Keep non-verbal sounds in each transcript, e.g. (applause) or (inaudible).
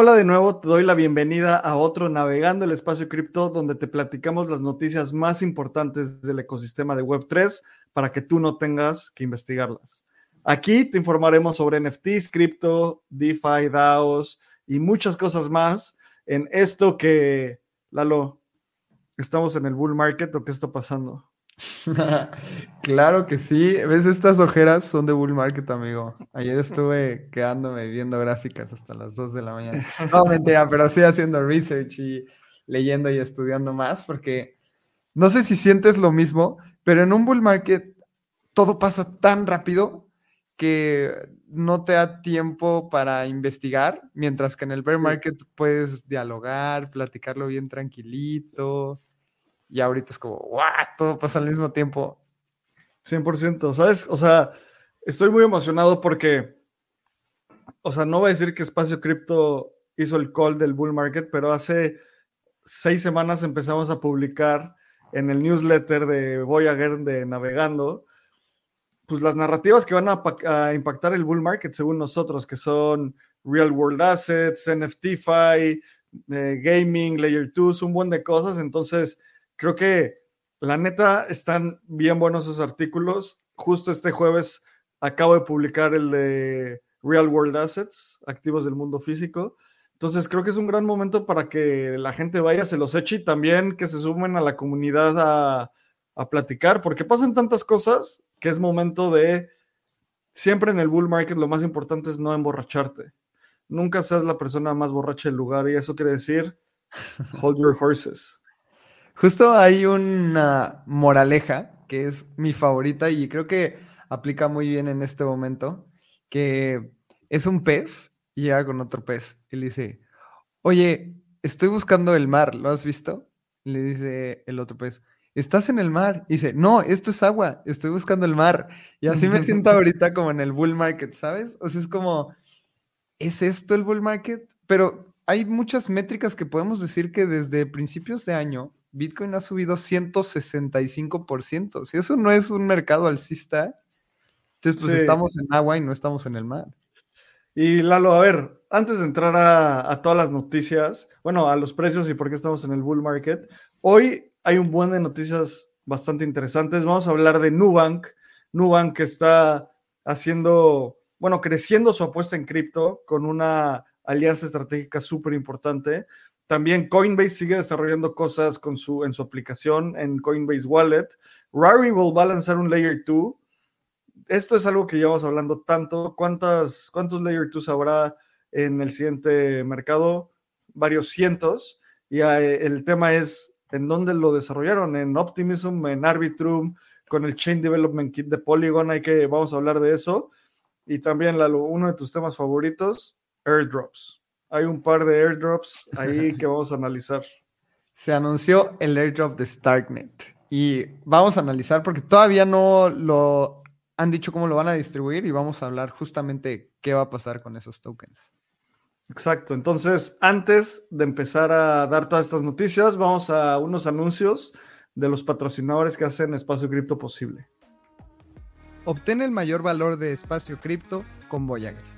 Hola de nuevo, te doy la bienvenida a otro Navegando el Espacio Cripto, donde te platicamos las noticias más importantes del ecosistema de Web3 para que tú no tengas que investigarlas. Aquí te informaremos sobre NFTs, cripto, DeFi, DAOs y muchas cosas más en esto que, Lalo, ¿estamos en el bull market o qué está pasando? (laughs) claro que sí. ¿Ves? Estas ojeras son de bull market, amigo. Ayer estuve quedándome viendo gráficas hasta las 2 de la mañana. (laughs) No, mentira, pero sí haciendo research y leyendo y estudiando más, porque no sé si sientes lo mismo, pero en un bull market todo pasa tan rápido que no te da tiempo para investigar, mientras que en el bear market puedes dialogar, platicarlo bien tranquilito y ahorita es como, ¡guau! Todo pasa al mismo tiempo. 100%, ¿sabes? O sea, estoy muy emocionado porque, o sea, no voy a decir que Espacio Cripto hizo el call del bull market, pero hace seis semanas empezamos a publicar en el newsletter de Voyager de Navegando, pues las narrativas que van a, impactar el bull market según nosotros, que son real world assets, NFTFi, eh, gaming, layer 2, un buen de cosas. Entonces, creo que la neta están bien buenos esos artículos. Justo este jueves acabo de publicar el de Real World Assets, activos del mundo físico. Entonces creo que es un gran momento para que la gente vaya, se los eche y también que se sumen a la comunidad a, a platicar, porque pasan tantas cosas que es momento de, siempre en el bull market lo más importante es no emborracharte. Nunca seas la persona más borracha del lugar y eso quiere decir (laughs) hold your horses. Justo hay una moraleja que es mi favorita y creo que aplica muy bien en este momento, que es un pez y llega con otro pez y le dice, oye, estoy buscando el mar, ¿lo has visto? le dice el otro pez, estás en el mar. Y dice, no, esto es agua, estoy buscando el mar. Y así me (laughs) siento ahorita como en el bull market, ¿sabes? O sea, es como, ¿es esto el bull market? Pero hay muchas métricas que podemos decir que desde principios de año Bitcoin ha subido 165%. Si eso no es un mercado alcista, entonces pues estamos en agua y no estamos en el mar. Y Lalo, a ver, antes de entrar a, todas las noticias, bueno, a los precios y por qué estamos en el bull market, hoy hay un buen de noticias bastante interesantes. Vamos a hablar de Nubank. Nubank que está haciendo, bueno, creciendo su apuesta en cripto con una alianza estratégica súper importante. También Coinbase sigue desarrollando cosas su, en su aplicación, en Coinbase Wallet. Rarible va a lanzar un Layer 2. Esto es algo que llevamos hablando tanto. ¿Cuántas, ¿Cuántos Layer 2 habrá en el siguiente mercado? Varios cientos. Y eh, el tema es en dónde lo desarrollaron, en Optimism, en Arbitrum, con el Chain Development Kit de Polygon. Hay que, vamos a hablar de eso. Y también, uno de tus temas favoritos, airdrops hay un par de airdrops ahí (laughs) que vamos a analizar. Se anunció el airdrop de Starknet y vamos a analizar porque todavía no lo han dicho cómo lo van a distribuir y vamos a hablar justamente qué va a pasar con esos tokens. Exacto, entonces antes de empezar a dar todas estas noticias, vamos a unos anuncios de los patrocinadores que hacen Espacio Cripto posible. Obtén el mayor valor de Espacio Cripto con Voyager.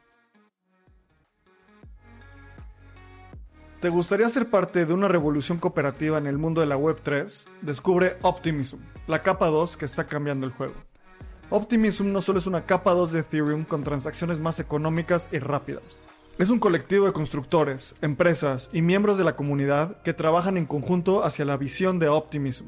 ¿Te gustaría ser parte de una revolución cooperativa en el mundo de la Web3? Descubre Optimism, la capa 2 que está cambiando el juego. Optimism no solo es una capa 2 de Ethereum con transacciones más económicas y rápidas. Es un colectivo de constructores, empresas y miembros de la comunidad que trabajan en conjunto hacia la visión de Optimism,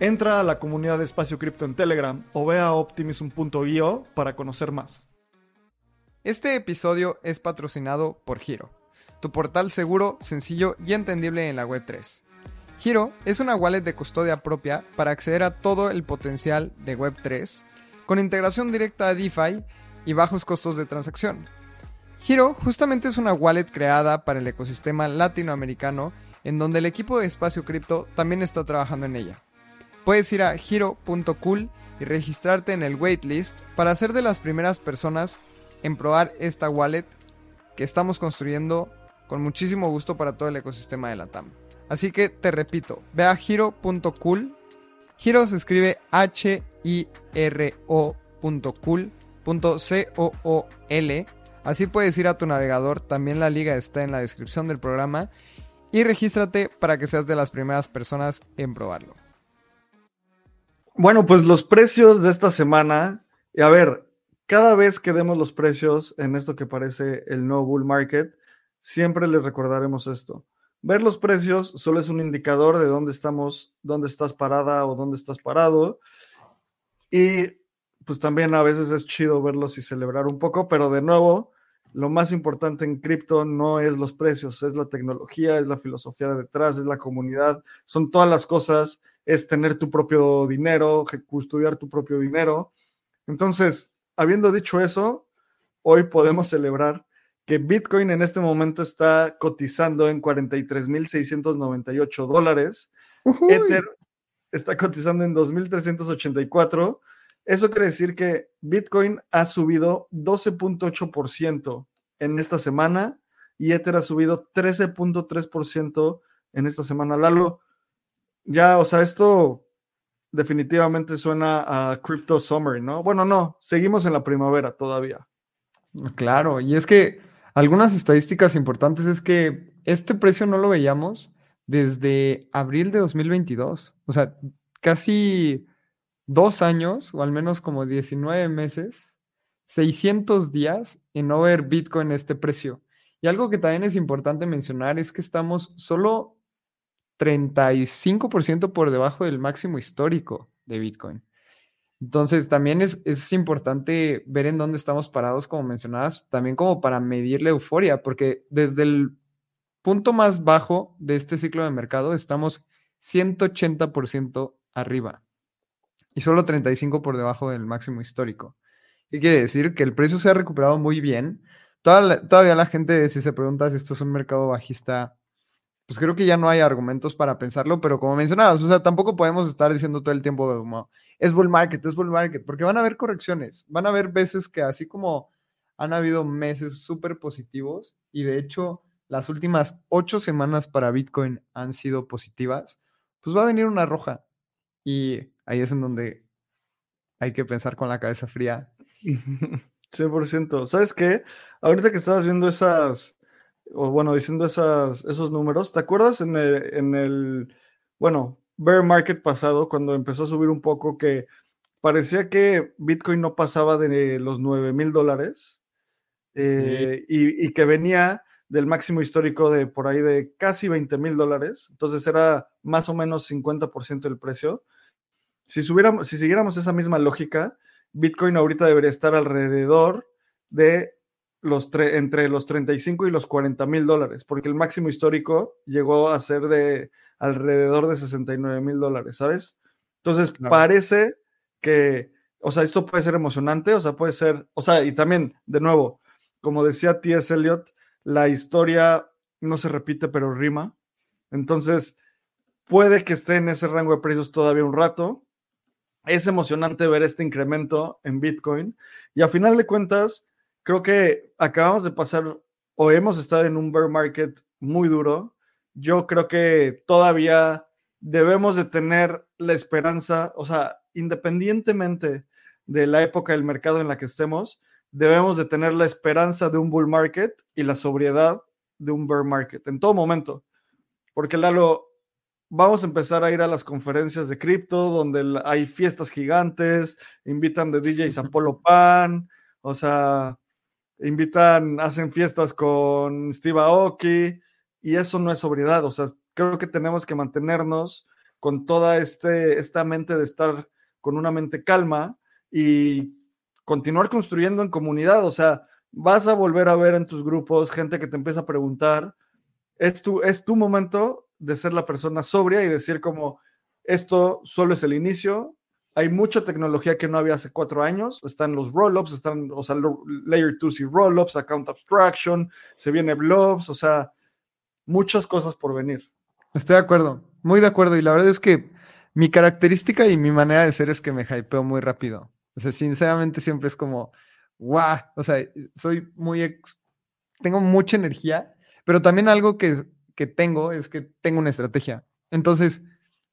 Entra a la comunidad de Espacio Cripto en Telegram o ve a optimism.io para conocer más. Este episodio es patrocinado por Giro, tu portal seguro, sencillo y entendible en la Web3. Giro es una wallet de custodia propia para acceder a todo el potencial de Web3, con integración directa a DeFi y bajos costos de transacción. Giro justamente es una wallet creada para el ecosistema latinoamericano en donde el equipo de Espacio Cripto también está trabajando en ella. Puedes ir a giro.cool y registrarte en el waitlist para ser de las primeras personas en probar esta wallet que estamos construyendo con muchísimo gusto para todo el ecosistema de la TAM. Así que te repito, ve a giro.cool. Giro se escribe H-I-R-O.cool.c-o-o-l. Así puedes ir a tu navegador, también la liga está en la descripción del programa. Y regístrate para que seas de las primeras personas en probarlo. Bueno, pues los precios de esta semana, y a ver, cada vez que demos los precios en esto que parece el no bull market, siempre les recordaremos esto. Ver los precios solo es un indicador de dónde estamos, dónde estás parada o dónde estás parado. Y pues también a veces es chido verlos y celebrar un poco, pero de nuevo, lo más importante en cripto no es los precios, es la tecnología, es la filosofía detrás, es la comunidad, son todas las cosas, es tener tu propio dinero, custodiar tu propio dinero. Entonces, habiendo dicho eso, hoy podemos celebrar que Bitcoin en este momento está cotizando en 43.698 dólares. Ether está cotizando en 2.384. Eso quiere decir que Bitcoin ha subido 12.8% en esta semana y Ether ha subido 13.3% en esta semana. Lalo, ya, o sea, esto definitivamente suena a Crypto Summer, ¿no? Bueno, no, seguimos en la primavera todavía. Claro, y es que algunas estadísticas importantes es que este precio no lo veíamos desde abril de 2022. O sea, casi dos años, o al menos como 19 meses, 600 días en no ver Bitcoin este precio. Y algo que también es importante mencionar es que estamos solo 35% por debajo del máximo histórico de Bitcoin. Entonces, también es, es, importante ver en dónde estamos parados, como mencionabas, también como para medir la euforia, porque desde el punto más bajo de este ciclo de mercado estamos 180% arriba y solo 35% por debajo del máximo histórico. ¿Qué quiere decir? Que el precio se ha recuperado muy bien. todavía la gente, si se pregunta si esto es un mercado bajista, pues creo que ya no hay argumentos para pensarlo, pero como mencionabas, o sea, tampoco podemos estar diciendo todo el tiempo como, es bull market, es bull market, porque van a haber correcciones, van a haber veces que así como han habido meses súper positivos y de hecho las últimas ocho semanas para Bitcoin han sido positivas, pues va a venir una roja y ahí es en donde hay que pensar con la cabeza fría. (laughs) 100%. ¿Sabes qué? Ahorita que estabas viendo esas o bueno, diciendo esas, esos números, ¿te acuerdas en el, en el, bueno, bear market pasado, cuando empezó a subir un poco, que parecía que Bitcoin no pasaba de los 9 mil dólares eh, y, que venía del máximo histórico de por ahí de casi 20 mil dólares, entonces era más o menos 50% del precio. Si, subiéramos, si siguiéramos esa misma lógica, Bitcoin ahorita debería estar alrededor de los entre los 35 y los 40 mil dólares, porque el máximo histórico llegó a ser de alrededor de 69 mil dólares, ¿sabes? Entonces parece que, o sea, esto puede ser emocionante, o sea, puede ser, o sea, y también, de nuevo, como decía T.S. Eliot, la historia no se repite, pero rima. Entonces, puede que esté en ese rango de precios todavía un rato. Es emocionante ver este incremento en Bitcoin. Y a final de cuentas, creo que acabamos de pasar o hemos estado en un bear market muy duro. Yo creo que todavía debemos de tener la esperanza, o sea, independientemente de la época del mercado en la que estemos, debemos de tener la esperanza de un bull market y la sobriedad de un bear market en todo momento. Porque Lalo, vamos a empezar a ir a las conferencias de cripto donde hay fiestas gigantes, invitan de DJs Apollo Pan, o sea, invitan, hacen fiestas con Steve Aoki y eso no es sobriedad, o sea, creo que tenemos que mantenernos con toda este, esta mente de estar con una mente calma y continuar construyendo en comunidad, o sea, vas a volver a ver en tus grupos gente que te empieza a preguntar, es tu, es tu momento de ser la persona sobria y decir como, esto solo es el inicio, hay mucha tecnología que no había hace cuatro años, están los rollups, están, o sea, Layer 2 y rollups, Account Abstraction, se viene Blobs, o sea, muchas cosas por venir. Estoy de acuerdo, muy de acuerdo, y la verdad es que mi característica y mi manera de ser es que me hypeo muy rápido. O sea, sinceramente siempre es como, guau, o sea, soy muy, tengo mucha energía, pero también algo que, que tengo es que tengo una estrategia. Entonces,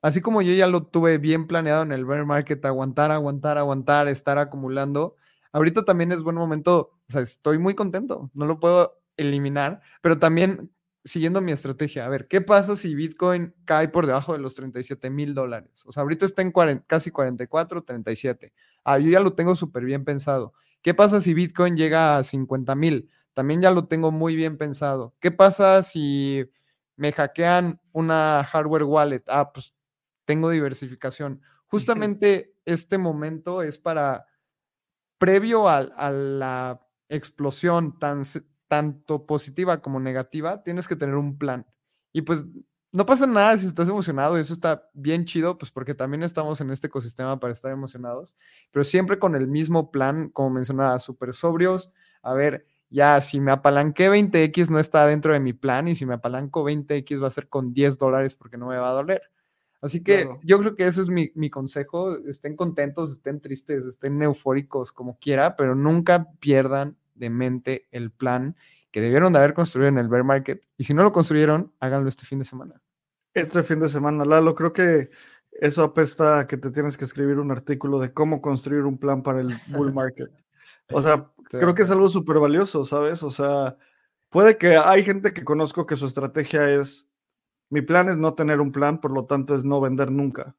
así como yo ya lo tuve bien planeado en el bear market, aguantar, aguantar, aguantar, estar acumulando, ahorita también es buen momento, o sea, estoy muy contento, no lo puedo eliminar, pero también siguiendo mi estrategia, a ver, ¿qué pasa si Bitcoin cae por debajo de los 37 mil dólares? O sea, ahorita está en casi 44, 37. Ah, yo ya lo tengo súper bien pensado. ¿Qué pasa si Bitcoin llega a 50 mil? También ya lo tengo muy bien pensado. ¿Qué pasa si me hackean una hardware wallet? Ah, pues tengo diversificación. Justamente este momento es para, previo a, a la explosión tan, tanto positiva como negativa, tienes que tener un plan. Y pues no pasa nada si estás emocionado, eso está bien chido, pues porque también estamos en este ecosistema para estar emocionados, pero siempre con el mismo plan, como mencionaba, súper sobrios. A ver, ya si me apalanqué 20x no está dentro de mi plan y si me apalanco 20x va a ser con 10 dólares porque no me va a doler. Así que yo creo que ese es mi, mi, consejo. Estén contentos, estén tristes, estén eufóricos, como quiera, pero nunca pierdan de mente el plan que debieron de haber construido en el bear market. Y si no lo construyeron, háganlo este fin de semana. Este fin de semana, Lalo, creo que eso apesta a que te tienes que escribir un artículo de cómo construir un plan para el bull (laughs) market. O sea, creo que es algo súper valioso, ¿sabes? O sea, puede que hay gente que conozco que su estrategia es, mi plan es no tener un plan, por lo tanto es no vender nunca.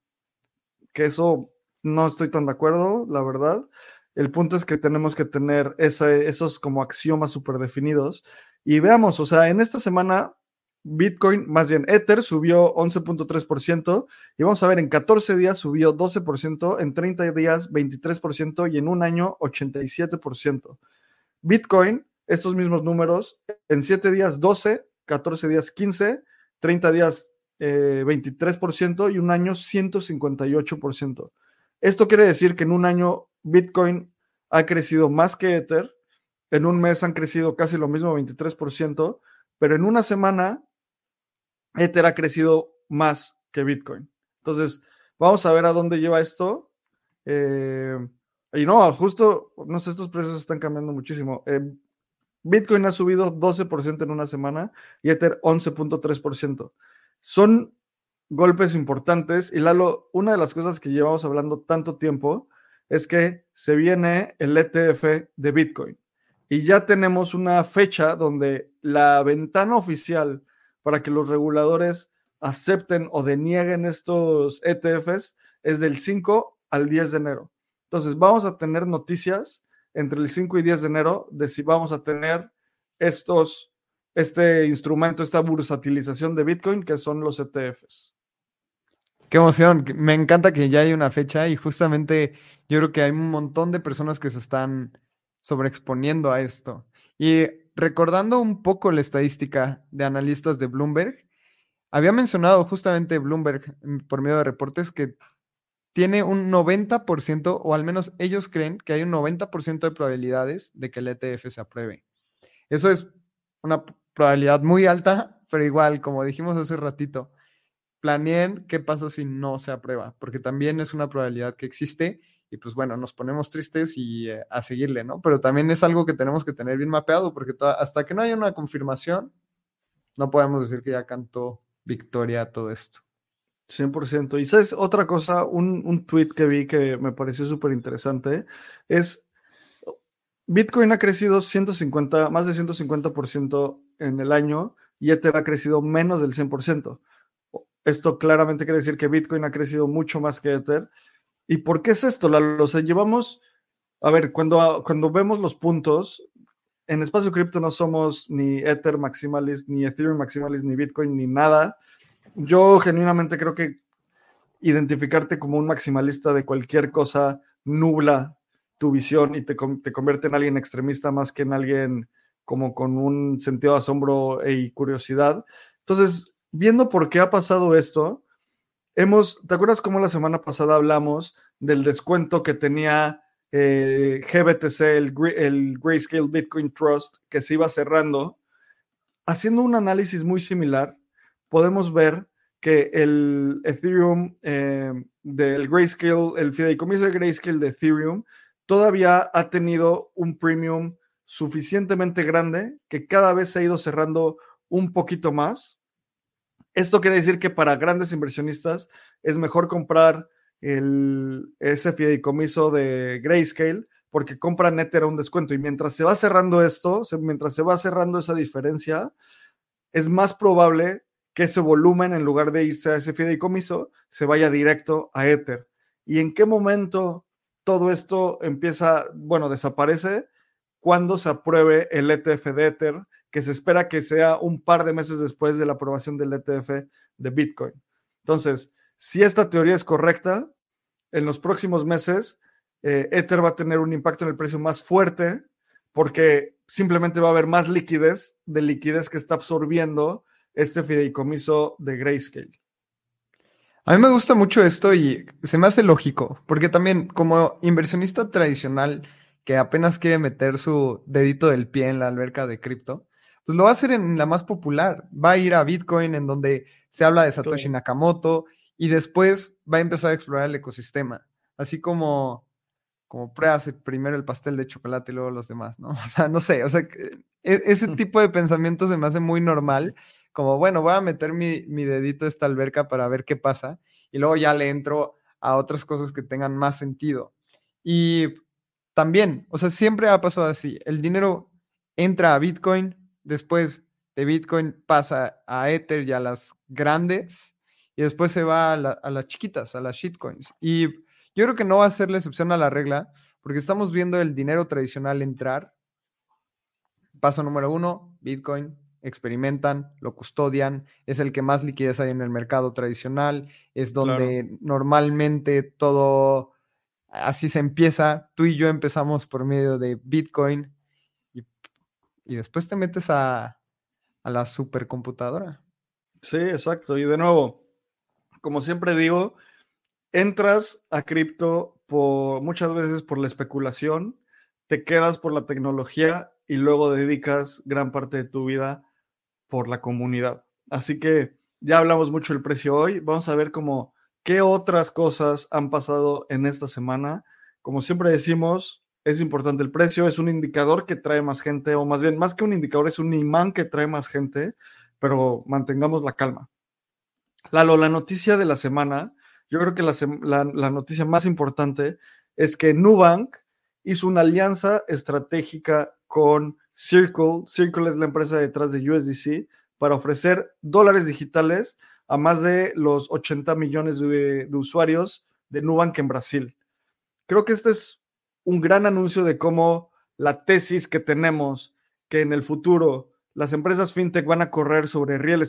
Que eso no estoy tan de acuerdo, la verdad. El punto es que tenemos que tener esos como axiomas súper definidos. Y veamos, o sea, en esta semana Bitcoin, más bien Ether, subió 11.3% y vamos a ver, en 14 días subió 12%, en 30 días 23% y en un año 87%. Bitcoin, estos mismos números, en 7 días 12, 14 días 15, 30 días 23% eh, y un año 158%. Esto quiere decir que en un año Bitcoin ha crecido más que Ether, en un mes han crecido casi lo mismo, 23%, pero en una semana Ether ha crecido más que Bitcoin. Entonces, vamos a ver a dónde lleva esto. Eh, y no, justo, no sé, estos precios están cambiando muchísimo. Eh, Bitcoin ha subido 12% en una semana y Ether 11.3%. Son golpes importantes y Lalo, una de las cosas que llevamos hablando tanto tiempo es que se viene el ETF de Bitcoin y ya tenemos una fecha donde la ventana oficial para que los reguladores acepten o denieguen estos ETFs es del 5 al 10 de enero. Entonces vamos a tener noticias entre el 5 y 10 de enero de si vamos a tener estos, este instrumento, esta bursatilización de Bitcoin que son los ETFs. Qué emoción, me encanta que ya hay una fecha y justamente yo creo que hay un montón de personas que se están sobreexponiendo a esto. Y recordando un poco la estadística de analistas de Bloomberg, había mencionado justamente Bloomberg mm, por medio de reportes que tiene un 90%, o al menos ellos creen que hay un 90% de probabilidades de que el ETF se apruebe. Eso es una probabilidad muy alta, pero igual, como dijimos hace ratito, planeen qué pasa si no se aprueba, porque también es una probabilidad que existe y pues bueno, nos ponemos tristes y eh, a seguirle, ¿no? Pero también es algo que tenemos que tener bien mapeado, porque hasta que no haya una confirmación, no podemos decir que ya cantó victoria todo esto. 100%. Y sabes, otra cosa, un, un tweet que vi que me pareció súper interesante es Bitcoin ha crecido 150, más de 150% en el año y Ether ha crecido menos del 100%. Esto claramente quiere decir que Bitcoin ha crecido mucho más que Ether. ¿Y por qué es esto? Lo llevamos, a ver, cuando, cuando vemos los puntos, en espacio cripto no somos ni Ether maximalist, ni Ethereum maximalist, ni Bitcoin, ni nada. Yo genuinamente creo que identificarte como un maximalista de cualquier cosa nubla tu visión y te, te convierte en alguien extremista más que en alguien como con un sentido de asombro y curiosidad. Entonces, viendo por qué ha pasado esto, hemos, ¿te acuerdas cómo la semana pasada hablamos del descuento que tenía eh, GBTC, el, el, Grayscale Bitcoin Trust, que se iba cerrando? Haciendo un análisis muy similar, podemos ver que el Ethereum eh, del Grayscale, el fideicomiso de Grayscale de Ethereum, todavía ha tenido un premium suficientemente grande que cada vez se ha ido cerrando un poquito más. Esto quiere decir que para grandes inversionistas es mejor comprar el, ese fideicomiso de Grayscale porque compran Ether a un descuento. Y mientras se va cerrando esto, mientras se va cerrando esa diferencia, es más probable que ese volumen, en lugar de irse a ese fideicomiso, se vaya directo a Ether. ¿Y en qué momento todo esto empieza, bueno, desaparece? Cuando se apruebe el ETF de Ether, que se espera que sea un par de meses después de la aprobación del ETF de Bitcoin. Entonces, si esta teoría es correcta, en los próximos meses, eh, Ether va a tener un impacto en el precio más fuerte porque simplemente va a haber más liquidez de liquidez que está absorbiendo este fideicomiso de Grayscale. A mí me gusta mucho esto y se me hace lógico, porque también como inversionista tradicional que apenas quiere meter su dedito del pie en la alberca de cripto, pues lo va a hacer en la más popular. Va a ir a Bitcoin, en donde se habla de Satoshi Nakamoto, y después va a empezar a explorar el ecosistema. Así como, como pruebas primero el pastel de chocolate y luego los demás, ¿no? (laughs) O sea, no sé, o sea, e, ese tipo de pensamiento se me hace muy normal. Como, bueno, voy a meter mi, mi dedito a esta alberca para ver qué pasa, y luego ya le entro a otras cosas que tengan más sentido. Y también, o sea, siempre ha pasado así. El dinero entra a Bitcoin, después de Bitcoin pasa a Ether y a las grandes, y después se va a, las chiquitas, a las shitcoins. Y yo creo que no va a ser la excepción a la regla, porque estamos viendo el dinero tradicional entrar. Paso número uno, Bitcoin, experimentan, lo custodian, es el que más liquidez hay en el mercado tradicional, es donde normalmente todo así se empieza. Tú y yo empezamos por medio de Bitcoin y, después te metes a, a la supercomputadora. Sí, exacto. Y de nuevo, como siempre digo, entras a cripto por muchas veces por la especulación, te quedas por la tecnología y luego dedicas gran parte de tu vida por la comunidad. Así que ya hablamos mucho del precio hoy. Vamos a ver cómo qué otras cosas han pasado en esta semana. Como siempre decimos, es importante el precio, es un indicador que trae más gente, o más bien, más que un indicador, es un imán que trae más gente, pero mantengamos la calma. La noticia de la semana, yo creo que la, la noticia más importante es que Nubank hizo una alianza estratégica con Circle. Circle es la empresa detrás de USDC para ofrecer dólares digitales a más de los 80 millones de, usuarios de Nubank en Brasil. Creo que este es un gran anuncio de cómo la tesis que tenemos que en el futuro las empresas fintech van a correr sobre real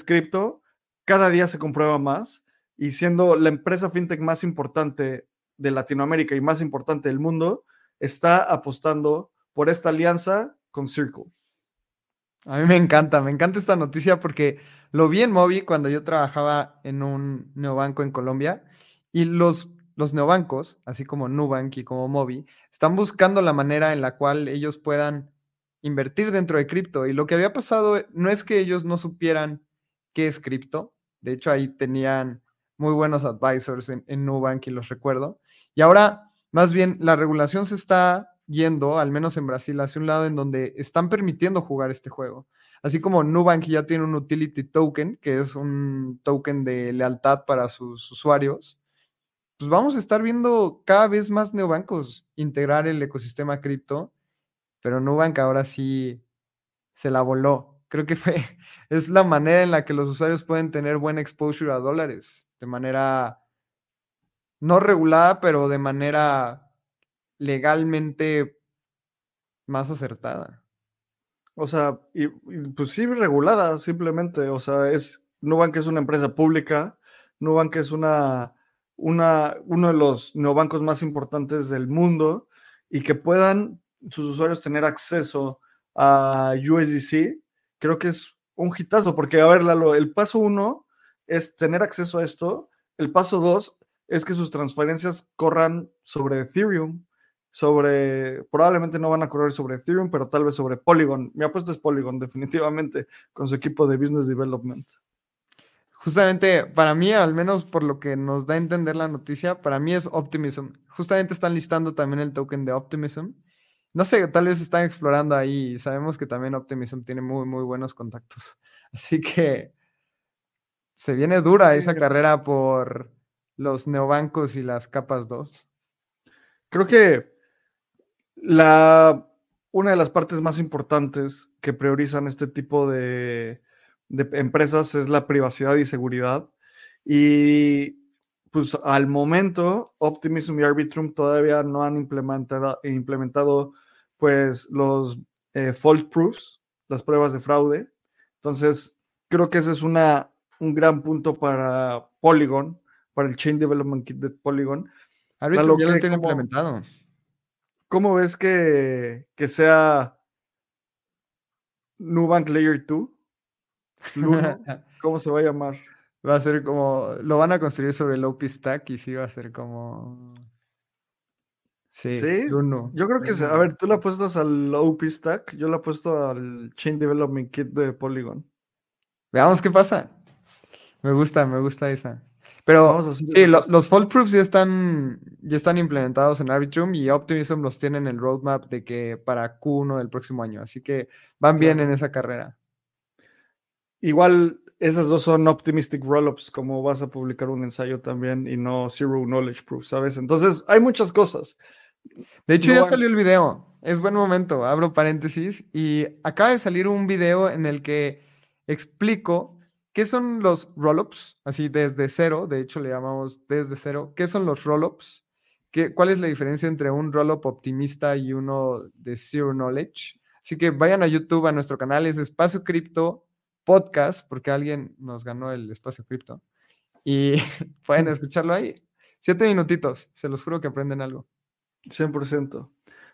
cada día se comprueba más y siendo la empresa fintech más importante de Latinoamérica y más importante del mundo, está apostando por esta alianza con Circle. A mí me encanta, me encanta esta noticia porque lo vi en Mobi cuando yo trabajaba en un neobanco en Colombia y los, los neobancos, así como Nubank y como Mobi, están buscando la manera en la cual ellos puedan invertir dentro de cripto. Y lo que había pasado no es que ellos no supieran qué es cripto, de hecho ahí tenían muy buenos advisors en, en Nubank y los recuerdo. Y ahora, más bien, la regulación se está yendo, al menos en Brasil, hacia un lado en donde están permitiendo jugar este juego. Así como Nubank ya tiene un utility token, que es un token de lealtad para sus usuarios, pues vamos a estar viendo cada vez más neobancos integrar el ecosistema cripto, pero Nubank ahora sí se la voló. Creo que fue, (laughs) es la manera en la que los usuarios pueden tener buen exposure a dólares, de manera no regulada, pero de manera legalmente más acertada. O sea, y, pues sí, regulada, simplemente. O sea, es Nubank es una empresa pública, Nubank es una, una, uno de los neobancos más importantes del mundo y que puedan sus usuarios tener acceso a USDC, creo que es un hitazo, porque, a ver, Lalo, el paso uno es tener acceso a esto, el paso dos es que sus transferencias corran sobre Ethereum, sobre, probablemente no van a correr sobre Ethereum, pero tal vez sobre Polygon. Mi apuesta es Polygon, (laughs) definitivamente, con su equipo de Business Development. Justamente, para mí, al menos por lo que nos da a entender la noticia, para mí es Optimism. Justamente están listando también el token de Optimism. No sé, tal vez están explorando ahí. Sabemos que también Optimism tiene muy, muy buenos contactos. (laughs) Así que se viene dura esa carrera por los neobancos y las capas 2. Creo que la, una de las partes más importantes que priorizan este tipo de, empresas es la privacidad y seguridad. Y pues al momento, Optimism y Arbitrum todavía no han implementado, implementado pues los eh, fault proofs, las pruebas de fraude. Entonces, creo que ese es una, un gran punto para Polygon, para el Chain Development Kit de Polygon. Arbitrum ya lo tiene implementado. ¿Cómo ves que, que sea Nubank Layer 2? (laughs) ¿Cómo se va a llamar? Va a ser como, lo van a construir sobre el OP Stack y sí va a ser como... Sí, Yo creo que, a ver, tú la apuestas al OP Stack, yo la apuesto al Chain Development Kit de Polygon. Veamos qué pasa. Me gusta, me gusta esa. Pero sí, los fault proofs ya están, ya están implementados en Arbitrum y Optimism los tiene en el roadmap de que para Q1 del próximo año. Así que van bien en esa carrera. Igual esas dos son optimistic rollups, como vas a publicar un ensayo también y no zero knowledge proof, ¿sabes? Entonces hay muchas cosas. De hecho, ya salió el video. Es buen momento. Abro paréntesis. Y acaba de salir un video en el que explico ¿Qué son los rollups? Así desde cero, de hecho le llamamos desde cero. ¿Qué son los rollups? ¿Cuál es la diferencia entre un rollup optimista y uno de zero knowledge? Así que vayan a YouTube, a nuestro canal, es Espacio Cripto Podcast, porque alguien nos ganó el Espacio Cripto. Y (laughs) pueden escucharlo ahí. Siete minutitos, se los juro que aprenden algo. 100%.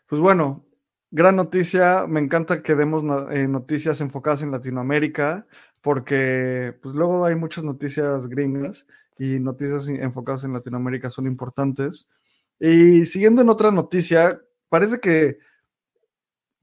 Pues bueno, gran noticia. Me encanta que demos eh, noticias enfocadas en Latinoamérica porque pues luego hay muchas noticias gringas y noticias enfocadas en Latinoamérica son importantes. Y siguiendo en otra noticia, parece que,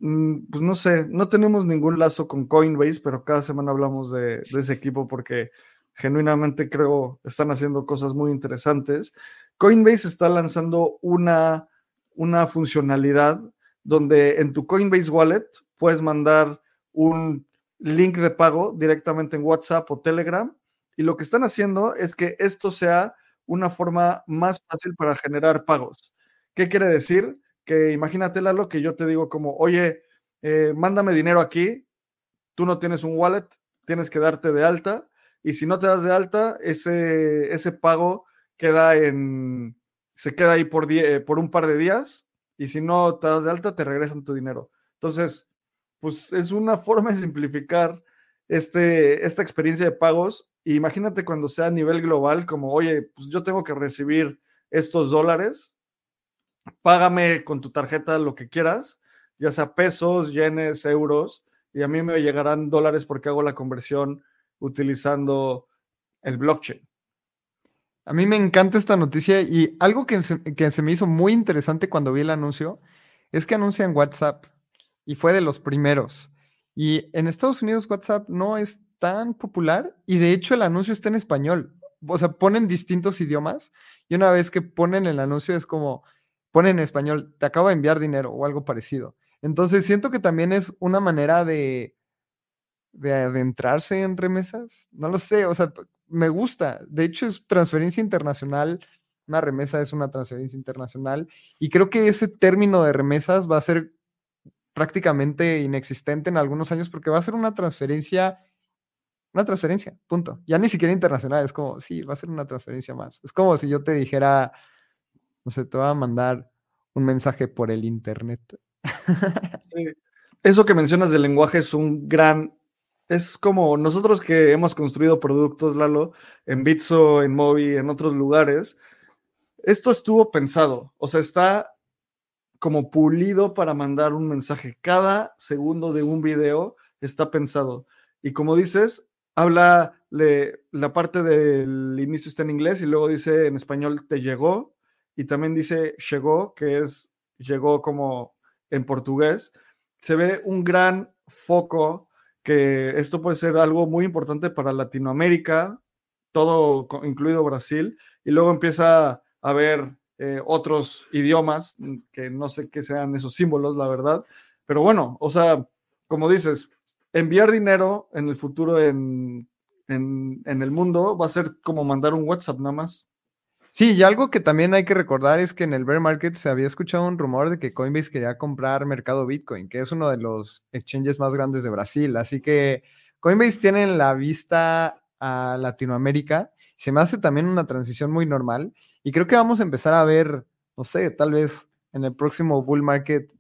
mm, pues no sé, no tenemos ningún lazo con Coinbase, pero cada semana hablamos de, ese equipo porque genuinamente creo están haciendo cosas muy interesantes. Coinbase está lanzando una, una funcionalidad donde en tu Coinbase Wallet puedes mandar un link de pago directamente en WhatsApp o Telegram. Y lo que están haciendo es que esto sea una forma más fácil para generar pagos. ¿Qué quiere decir? Que imagínate, lo que yo te digo como, oye, eh, mándame dinero aquí, tú no tienes un wallet, tienes que darte de alta, y si no te das de alta, ese, ese pago queda en, se queda ahí por, eh, por un par de días, y si no te das de alta, te regresan tu dinero. Entonces, pues es una (laughs) forma de simplificar este, esta experiencia de pagos. imagínate cuando sea a nivel global, como, oye, pues yo tengo que recibir estos dólares, págame con tu tarjeta lo que quieras, ya sea pesos, yenes, euros, y a mí me llegarán dólares porque hago la conversión utilizando el blockchain. A mí me encanta esta noticia y algo que se, que se me hizo muy interesante cuando vi el anuncio es que anuncian WhatsApp y fue de los primeros. Y en Estados Unidos WhatsApp no es tan popular y de hecho el anuncio está en español. O sea, ponen distintos idiomas y una vez que ponen el anuncio es como, ponen en español, te acabo de enviar dinero o algo parecido. Entonces siento que también es una manera de de adentrarse en remesas. No lo sé, o sea, me gusta. De hecho, es transferencia internacional. Una remesa es una transferencia internacional. Y creo que ese término de remesas va a ser prácticamente inexistente en algunos años porque va a ser una transferencia, una transferencia, punto. Ya ni siquiera internacional, es como, sí, va a ser una transferencia más. Es como si yo te dijera, no sé, te voy a mandar un mensaje por el internet. Eso que mencionas del lenguaje es un gran es como nosotros que hemos construido productos, Lalo, en Bitso, en Mobi, en otros lugares, esto estuvo pensado, o sea, está como pulido para mandar un mensaje. Cada segundo de un video está pensado. Y como dices, habla, la parte del inicio está en inglés y luego dice en español te llegó y también dice llegó, que es llegó como en portugués. Se ve un gran foco que esto puede ser algo muy importante para Latinoamérica, todo incluido Brasil, y luego empieza a haber eh, otros idiomas, mm, que no sé qué sean esos símbolos, la verdad, pero bueno, o sea, como dices, enviar dinero en el futuro en, en, en el mundo va a ser como mandar un WhatsApp nada más. Sí, y algo que también hay que recordar es que en el bear market se había escuchado un rumor de que Coinbase quería comprar Mercado Bitcoin, que es uno de los exchanges más grandes de Brasil. Así que Coinbase tiene en la vista a Latinoamérica. Se me hace también una transición muy normal. Y creo que vamos a empezar a ver, no sé, tal vez en el próximo bull market,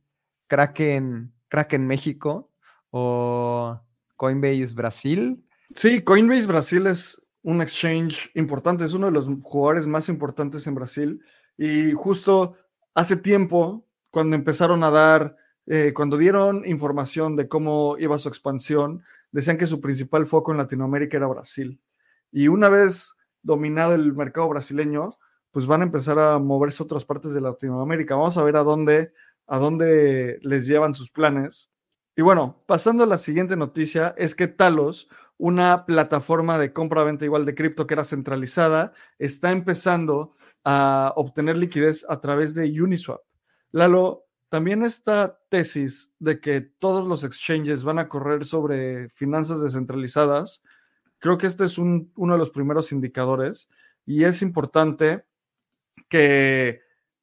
Kraken, Kraken México o Coinbase Brasil. Sí, Coinbase Brasil es un exchange importante, es uno de los jugadores más importantes en Brasil. Y justo hace tiempo, cuando empezaron a dar, eh, cuando dieron información de cómo iba su expansión, decían que su principal foco en Latinoamérica era Brasil. Y una vez dominado el mercado brasileño, pues van a empezar a moverse a otras partes de Latinoamérica. Vamos a ver a dónde, a dónde les llevan sus planes. Y bueno, pasando a la siguiente noticia, es que Talos, una plataforma de compra-venta igual de cripto que era centralizada, está empezando a obtener liquidez a través de Uniswap. Lalo, también esta tesis de que todos los exchanges van a correr sobre finanzas descentralizadas, creo que este es uno de los primeros indicadores y es importante que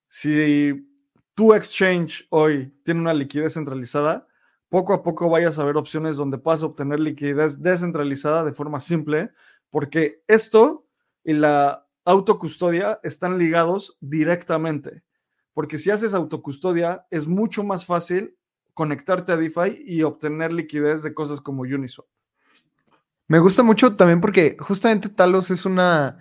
si tu exchange hoy tiene una liquidez centralizada, poco a poco vayas a ver opciones donde puedas obtener liquidez descentralizada de forma simple, porque esto y la autocustodia están ligados directamente. Porque si haces autocustodia, es mucho más fácil conectarte a DeFi y obtener liquidez de cosas como Uniswap. Me gusta mucho también porque justamente Talos es una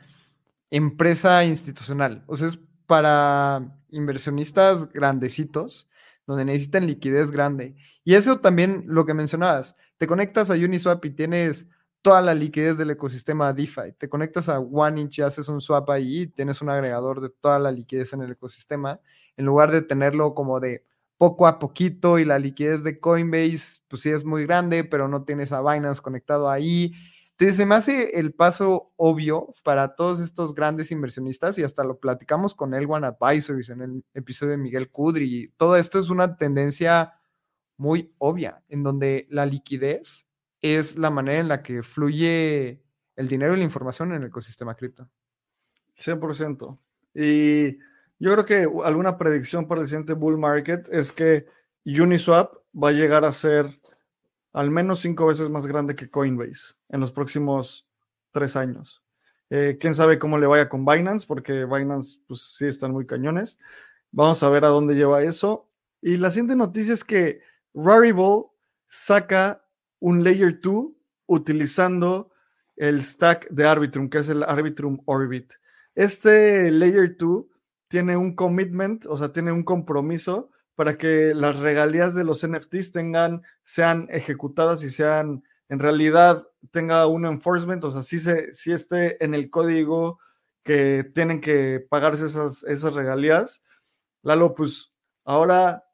empresa institucional, o sea, es para inversionistas grandecitos donde necesitan liquidez grande. Y eso también lo que mencionabas, te conectas a Uniswap y tienes toda la liquidez del ecosistema DeFi. Te conectas a OneInch y haces un swap ahí y tienes un agregador de toda la liquidez en el ecosistema, en lugar de tenerlo como de poco a poquito y la liquidez de Coinbase, pues sí es muy grande, pero no tienes a Binance conectado ahí entonces, se me hace el paso obvio para todos estos grandes inversionistas y hasta lo platicamos con el One Advisors en el episodio de Miguel Kudri. Todo esto es una tendencia muy obvia, en donde la liquidez es la manera en la que fluye el dinero y la información en el ecosistema cripto. 100%. Y yo creo que alguna predicción para el siguiente bull market es que Uniswap va a llegar a ser al menos cinco veces más grande que Coinbase en los próximos tres años. Eh, quién sabe cómo le vaya con Binance, porque Binance, pues sí, están muy cañones. Vamos a ver a dónde lleva eso. Y la siguiente noticia es que Rarible saca un Layer 2 utilizando el stack de Arbitrum, que es el Arbitrum Orbit. Este Layer 2 tiene un commitment, o sea, tiene un compromiso para que las regalías de los NFTs tengan, sean ejecutadas y sean, en realidad, tenga un enforcement, o sea, sí, se, sí esté en el código que tienen que pagarse esas, esas regalías. Lalo, pues ahora,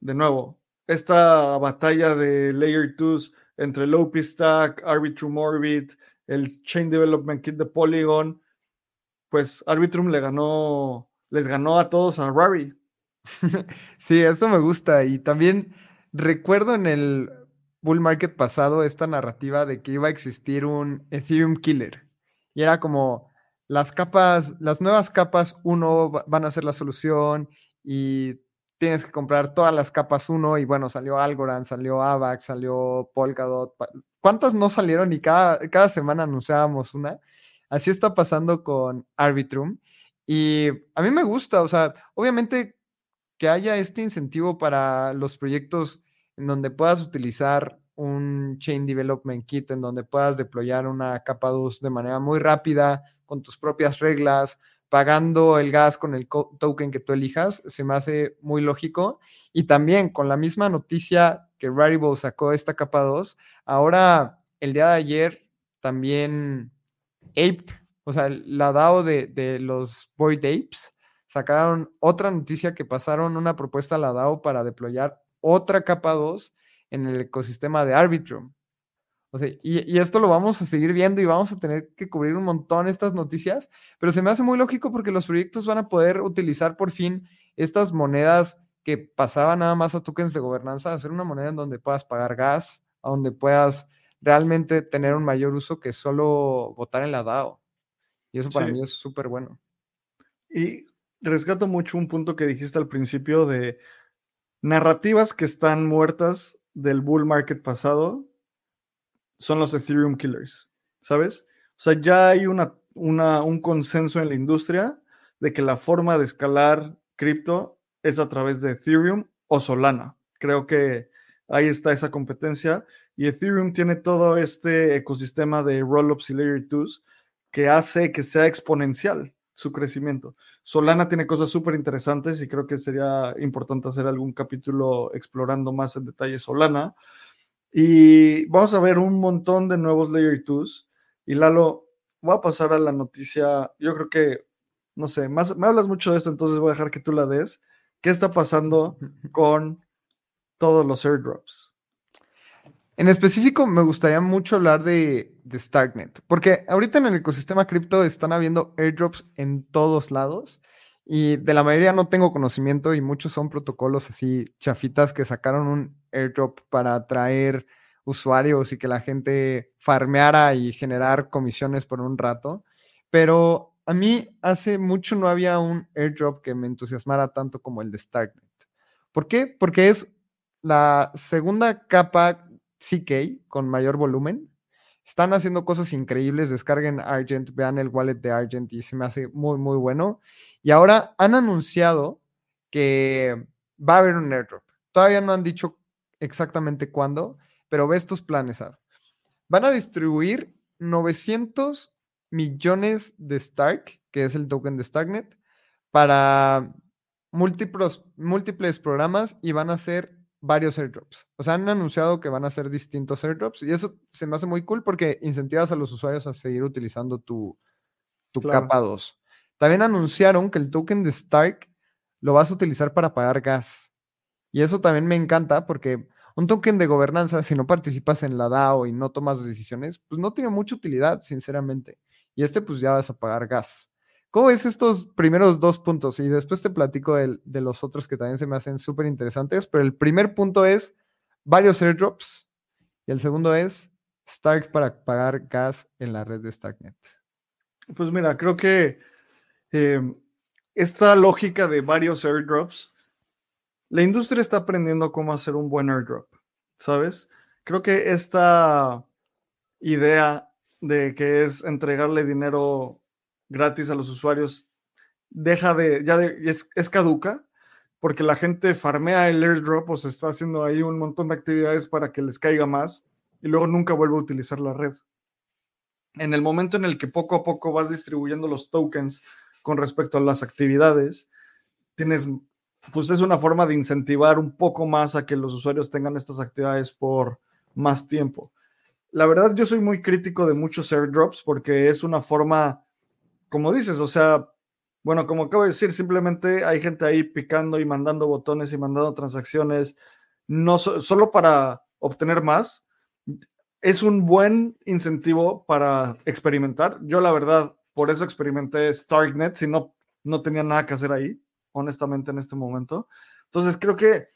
de nuevo, esta batalla de Layer 2 entre Low Stack, Arbitrum Orbit, el Chain Development Kit de Polygon, pues Arbitrum le ganó, les ganó a todos a Rari. (laughs) Sí, eso me gusta. Y también recuerdo en el bull market pasado esta narrativa de que iba a existir un Ethereum killer. Y era como las capas, las nuevas capas 1 van a ser la solución y tienes que comprar todas las capas 1 y bueno, salió Algorand, salió AVAX, salió Polkadot. ¿Cuántas no salieron y cada, cada semana anunciábamos una? Así está pasando con Arbitrum. Y a mí me gusta, o sea, obviamente que haya este incentivo para los proyectos en donde puedas utilizar un Chain Development Kit, en donde puedas deployar una capa 2 de manera muy rápida, con tus propias reglas, pagando el gas con el token que tú elijas, se me hace muy lógico. Y también con la misma noticia que Rarible sacó esta capa 2, ahora el día de ayer también Ape, o sea, la DAO de, de los Void Apes, sacaron otra noticia que pasaron una propuesta a la DAO para deployar otra capa 2 en el ecosistema de Arbitrum. O sea, y, esto lo vamos a seguir viendo y vamos a tener que cubrir un montón estas noticias, pero se me hace muy lógico porque los proyectos van a poder utilizar por fin estas monedas que pasaban nada más a tokens de gobernanza, hacer una moneda en donde puedas pagar gas, a donde puedas realmente tener un mayor uso que solo votar en la DAO. Y eso para mí es súper bueno. Y rescato mucho un punto que dijiste al principio de narrativas que están muertas del bull market pasado son los Ethereum killers, ¿sabes? O sea, ya hay una, un consenso en la industria de que la forma de escalar cripto es a través de Ethereum o Solana. Creo que ahí está esa competencia. Y Ethereum tiene todo este ecosistema de rollups y layer 2 que hace que sea exponencial su crecimiento. Solana tiene cosas súper interesantes y creo que sería importante hacer algún capítulo explorando más en detalle Solana. Y vamos a ver un montón de nuevos Layer 2. Y Lalo, voy a pasar a la noticia. Yo creo que, no sé, más, me hablas mucho de esto, entonces voy a dejar que tú la des. ¿Qué está pasando con todos los airdrops? En específico, me gustaría mucho hablar de, de Starknet, porque ahorita en el ecosistema cripto están habiendo airdrops en todos lados y de la mayoría no tengo conocimiento y muchos son protocolos así chafitas que sacaron un airdrop para atraer usuarios y que la gente farmeara y generar comisiones por un rato. Pero a mí hace mucho no había un airdrop que me entusiasmara tanto como el de Starknet. ¿Por qué? Porque es la segunda capa CK con mayor volumen. Están haciendo cosas increíbles. Descarguen Argent, vean el wallet de Argent y se me hace muy, muy bueno. Y ahora han anunciado que va a haber un airdrop. Todavía no han dicho exactamente cuándo, pero ve estos planes. Van a distribuir 900 millones de Stark, que es el token de Starknet, para múltiples, múltiples programas y van a ser varios airdrops. O sea, han anunciado que van a ser distintos airdrops y eso se me hace muy cool porque incentivas a los usuarios a seguir utilizando tu, tu capa 2. También anunciaron que el token de Stark lo vas a utilizar para pagar gas. Y eso también me encanta porque un token de gobernanza, si no participas en la DAO y no tomas decisiones, pues no tiene mucha utilidad, sinceramente. Y este, pues ya vas a pagar gas. ¿Cómo ves estos primeros dos puntos? Y después te platico de, de los otros que también se me hacen súper interesantes. Pero el primer punto es varios airdrops. Y el segundo es Stark para pagar gas en la red de Starknet. Pues mira, creo que eh, esta lógica de varios airdrops la industria está aprendiendo cómo hacer un buen airdrop, ¿sabes? Creo que esta idea de que es entregarle dinero gratis a los usuarios deja de, ya es, es, caduca, porque la gente farmea el airdrop o se está haciendo ahí un montón de actividades para que les caiga más y luego nunca vuelve a utilizar la red. En el momento en el que poco a poco vas distribuyendo los tokens con respecto a las actividades, tienes pues es una forma de incentivar un poco más a que los usuarios tengan estas actividades por más tiempo. La verdad, yo soy muy crítico de muchos airdrops porque es una forma, como dices, o sea, bueno, como acabo de decir, simplemente hay gente ahí picando y mandando botones y mandando transacciones, no solo para obtener más. Es un buen incentivo para experimentar. Yo, la verdad, por eso experimenté Starknet, si no, no tenía nada que hacer ahí honestamente, en este momento. Entonces, creo que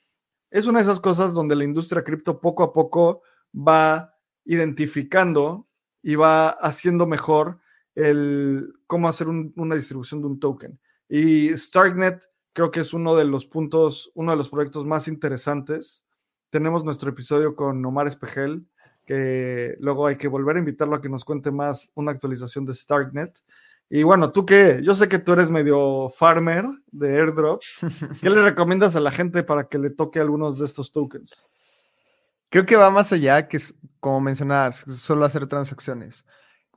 es una de esas cosas donde la industria cripto poco a poco va identificando y va haciendo mejor el cómo hacer una distribución de un token. Y Starknet creo que es uno de los puntos, uno de los proyectos más interesantes. Tenemos nuestro episodio con Omar Espejel, que luego hay que volver a invitarlo a que nos cuente más una actualización de Starknet. Y bueno, tú qué, yo sé que tú eres medio farmer de airdrop. (laughs) ¿Qué le recomiendas a la gente para que le toque algunos de estos tokens? Creo que va más allá que, como mencionabas, solo hacer transacciones.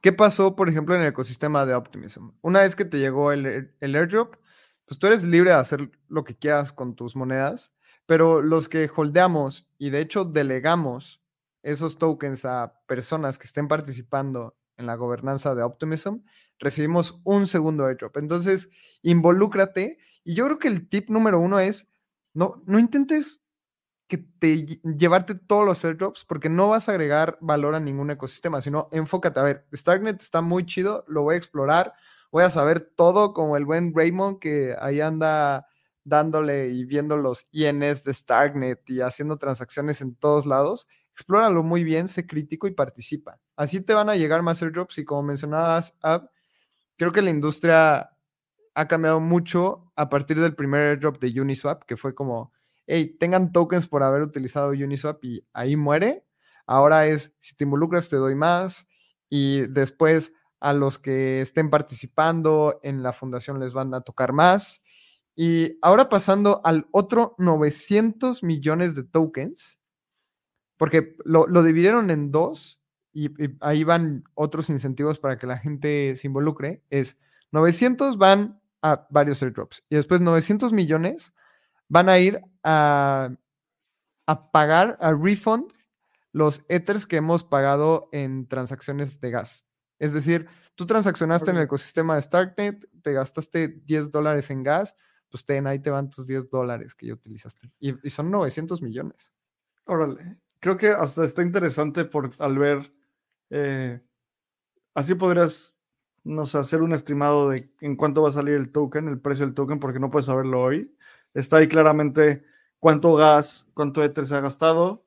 ¿Qué pasó, por ejemplo, en el ecosistema de Optimism? Una vez que te llegó el, el airdrop, pues tú eres libre de hacer lo que quieras con tus monedas, pero los que holdeamos y de hecho delegamos esos tokens a personas que estén participando en la gobernanza de Optimism, recibimos un segundo airdrop. Entonces, involúcrate. Y yo creo que el tip número uno es, no, no intentes que te llevarte todos los airdrops porque no vas a agregar valor a ningún ecosistema, sino enfócate. A ver, Starknet está muy chido, lo voy a explorar, voy a saber todo como el buen Raymond que ahí anda dándole y viendo los INS de Starknet y haciendo transacciones en todos lados. Explóralo muy bien, sé crítico y participa. Así te van a llegar más airdrops y como mencionabas, creo que la industria ha cambiado mucho a partir del primer airdrop de Uniswap, que fue como hey, tengan tokens por haber utilizado Uniswap y ahí muere. Ahora es, si te involucras, te doy más. Y después a los que estén participando en la fundación les van a tocar más. Y ahora pasando al otro 900 millones de tokens, porque lo, dividieron en dos y, y, ahí van otros incentivos para que la gente se involucre, es 900 van a varios airdrops y después 900 millones van a ir a, pagar, a refund los ethers que hemos pagado en transacciones de gas. Es decir, tú transaccionaste en el ecosistema de Starknet, te gastaste 10 dólares en gas, pues ten, ahí te van tus 10 dólares que ya utilizaste. Y, son 900 millones. Órale, creo que hasta está interesante por, al ver, eh, así podrías, no sé, hacer un estimado de en cuánto va a salir el token, el precio del token, porque no puedes saberlo hoy. Está ahí claramente cuánto gas, cuánto Ether se ha gastado,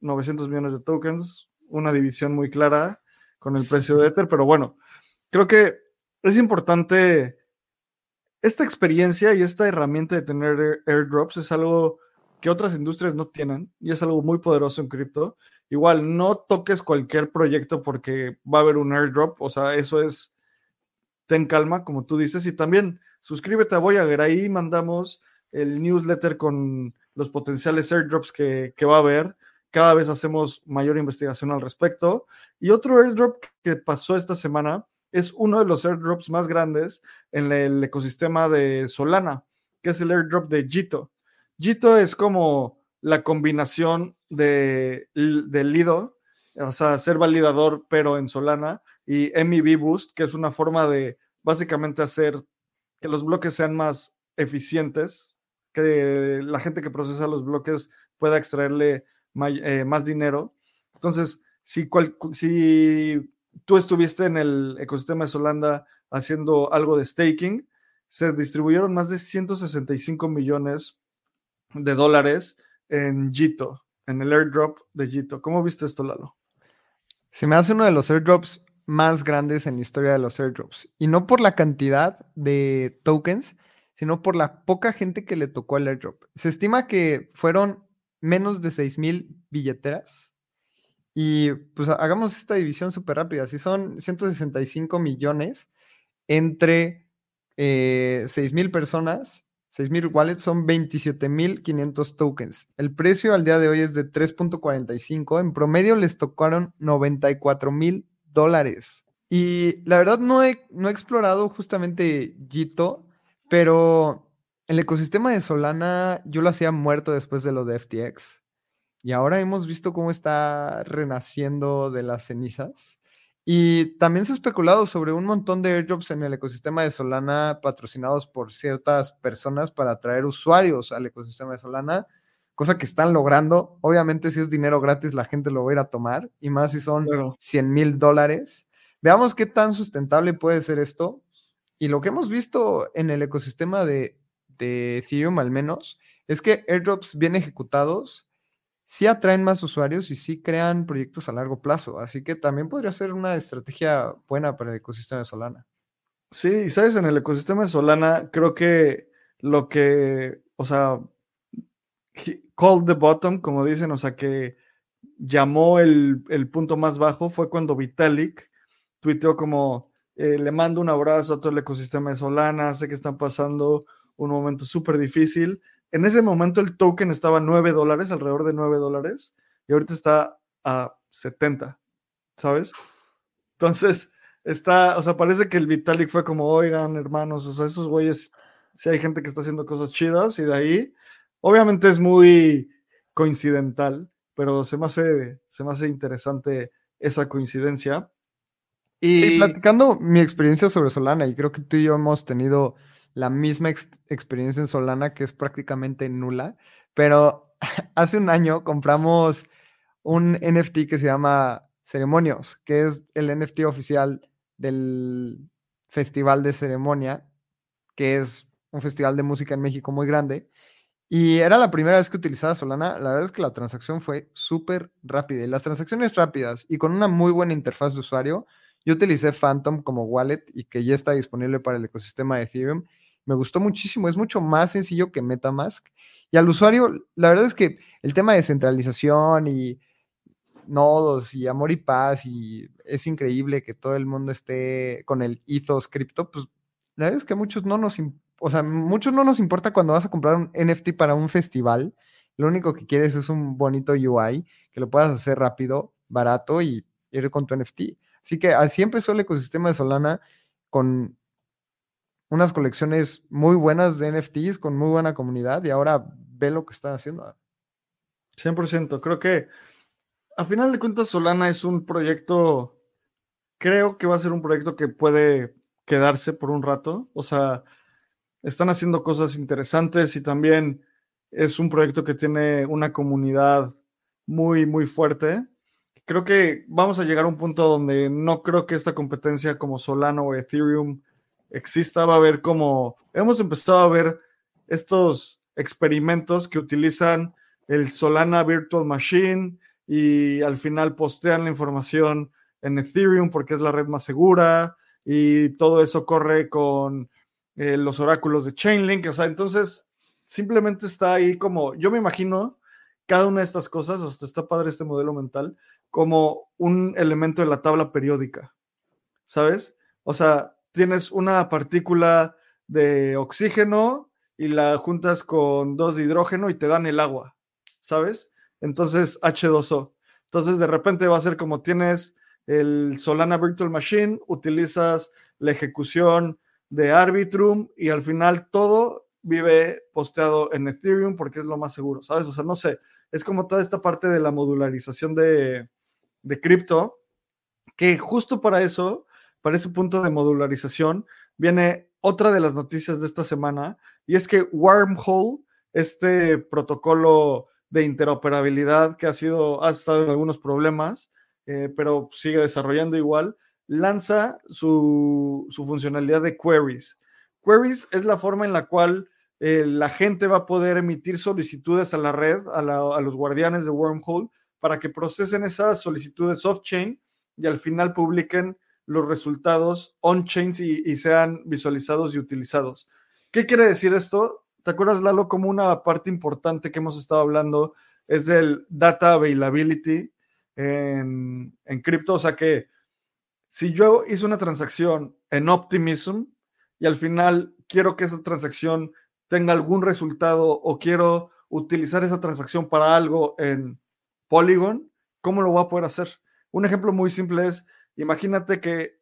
900 millones de tokens, una división muy clara con el precio de Ether, pero bueno, creo que es importante esta experiencia y esta herramienta de tener airdrops es algo que otras industrias no tienen y es algo muy poderoso en cripto. Igual, no toques cualquier proyecto porque va a haber un airdrop, o sea, eso es, ten calma, como tú dices, y también suscríbete a Voyager, ahí mandamos el newsletter con los potenciales airdrops que, va a haber. Cada vez hacemos mayor investigación al respecto. Y otro airdrop que pasó esta semana es uno de los airdrops más grandes en el ecosistema de Solana, que es el airdrop de Jito. Jito es como la combinación de, Lido, o sea, ser validador, pero en Solana, y MEV Boost, que es una forma de básicamente hacer que los bloques sean más eficientes, que la gente que procesa los bloques pueda extraerle eh, más dinero. Entonces, si, tú estuviste en el ecosistema de Solanda haciendo algo de staking, se distribuyeron más de 165 millones de dólares en Jito, en el airdrop de Jito. ¿Cómo viste esto, Lalo? Se me hace uno de los airdrops más grandes en la historia de los airdrops. Y no por la cantidad de tokens, sino por la poca gente que le tocó el airdrop. Se estima que fueron menos de 6.000 billeteras. Y pues hagamos esta división súper rápida. Si son 165 millones entre eh, 6.000 personas, 6.000 wallets son 27.500 tokens. El precio al día de hoy es de 3.45. En promedio les tocaron 94.000 dólares. Y la verdad no he, no he explorado justamente Gito pero el ecosistema de Solana yo lo hacía muerto después de lo de FTX. Y ahora hemos visto cómo está renaciendo de las cenizas. Y también se ha especulado sobre un montón de airdrops en el ecosistema de Solana patrocinados por ciertas personas para atraer usuarios al ecosistema de Solana, cosa que están logrando. Obviamente si es dinero gratis la gente lo va a ir a tomar, y más si son 100 mil dólares. Veamos qué tan sustentable puede ser esto. Y lo que hemos visto en el ecosistema de, Ethereum al menos es que airdrops bien ejecutados sí atraen más usuarios y sí crean proyectos a largo plazo. Así que también podría ser una estrategia buena para el ecosistema de Solana. Sí, y sabes, en el ecosistema de Solana, creo que lo que, o sea, called the bottom, como dicen, o sea, que llamó el, punto más bajo fue cuando Vitalik tuiteó como, eh, le mando un abrazo a todo el ecosistema de Solana, sé que están pasando un momento súper difícil. En ese momento el token estaba a 9 dólares, alrededor de 9 dólares, y ahorita está a 70, ¿sabes? Entonces, está, o sea, parece que el Vitalik fue como, oigan, hermanos, o sea, esos güeyes, si hay gente que está haciendo cosas chidas, y de ahí, obviamente es muy coincidental, pero se me hace, se me hace interesante esa coincidencia. Y sí, platicando mi experiencia sobre Solana, y creo que tú y yo hemos tenido la misma experiencia en Solana, que es prácticamente nula, pero (laughs) hace un año compramos un NFT que se llama Ceremonios, que es el NFT oficial del Festival de Ceremonia, que es un festival de música en México muy grande. Y era la primera vez que utilizaba Solana. La verdad es que la transacción fue súper rápida. Y las transacciones rápidas y con una muy buena interfaz de usuario, yo utilicé Phantom como wallet y que ya está disponible para el ecosistema de Ethereum me gustó muchísimo, es mucho más sencillo que MetaMask. Y al usuario, la verdad es que el tema de centralización y nodos y amor y paz y es increíble que todo el mundo esté con el ethos cripto, pues la verdad es que muchos no nos, o sea, muchos no nos importa cuando vas a comprar un NFT para un festival. Lo único que quieres es un bonito UI que lo puedas hacer rápido, barato y ir con tu NFT. Así que así empezó el ecosistema de Solana con unas colecciones muy buenas de NFTs con muy buena comunidad y ahora ve lo que están haciendo. 100%. Creo que a final de cuentas Solana es un proyecto, creo que va a ser un proyecto que puede quedarse por un rato. O sea, están haciendo cosas interesantes y también es un proyecto que tiene una comunidad muy, muy fuerte. Creo que vamos a llegar a un punto donde no creo que esta competencia como Solana o Ethereum exista, va a haber como, hemos empezado a ver estos experimentos que utilizan el Solana Virtual Machine y al final postean la información en Ethereum porque es la red más segura y todo eso corre con eh, los oráculos de Chainlink, o sea, entonces simplemente está ahí como, yo me imagino cada una de estas cosas, hasta está padre este modelo mental, como un elemento de la tabla periódica, ¿sabes? O sea, tienes una partícula de oxígeno y la juntas con dos de hidrógeno y te dan el agua, ¿sabes? Entonces H2O. Entonces de repente va a ser como tienes el Solana Virtual Machine, utilizas la ejecución de Arbitrum y al final todo vive posteado en Ethereum porque es lo más seguro, ¿sabes? O sea, no sé, es como toda esta parte de la modularización de, de cripto, que justo para eso para ese punto de modularización, viene otra de las noticias de esta semana, y es que Wormhole, este protocolo de interoperabilidad que ha sido, ha estado en algunos problemas, eh, pero sigue desarrollando igual, lanza su, funcionalidad de queries. Queries es la forma en la cual eh, la gente va a poder emitir solicitudes a la red, a, los guardianes de Wormhole, para que procesen esas solicitudes off-chain y al final publiquen los resultados on-chain y, sean visualizados y utilizados. ¿Qué quiere decir esto? ¿Te acuerdas, Lalo, como una parte importante que hemos estado hablando es del data availability en, en cripto? O sea que si yo hice una transacción en Optimism y al final quiero que esa transacción tenga algún resultado o quiero utilizar esa transacción para algo en Polygon, ¿cómo lo voy a poder hacer? Un ejemplo muy simple es, Imagínate que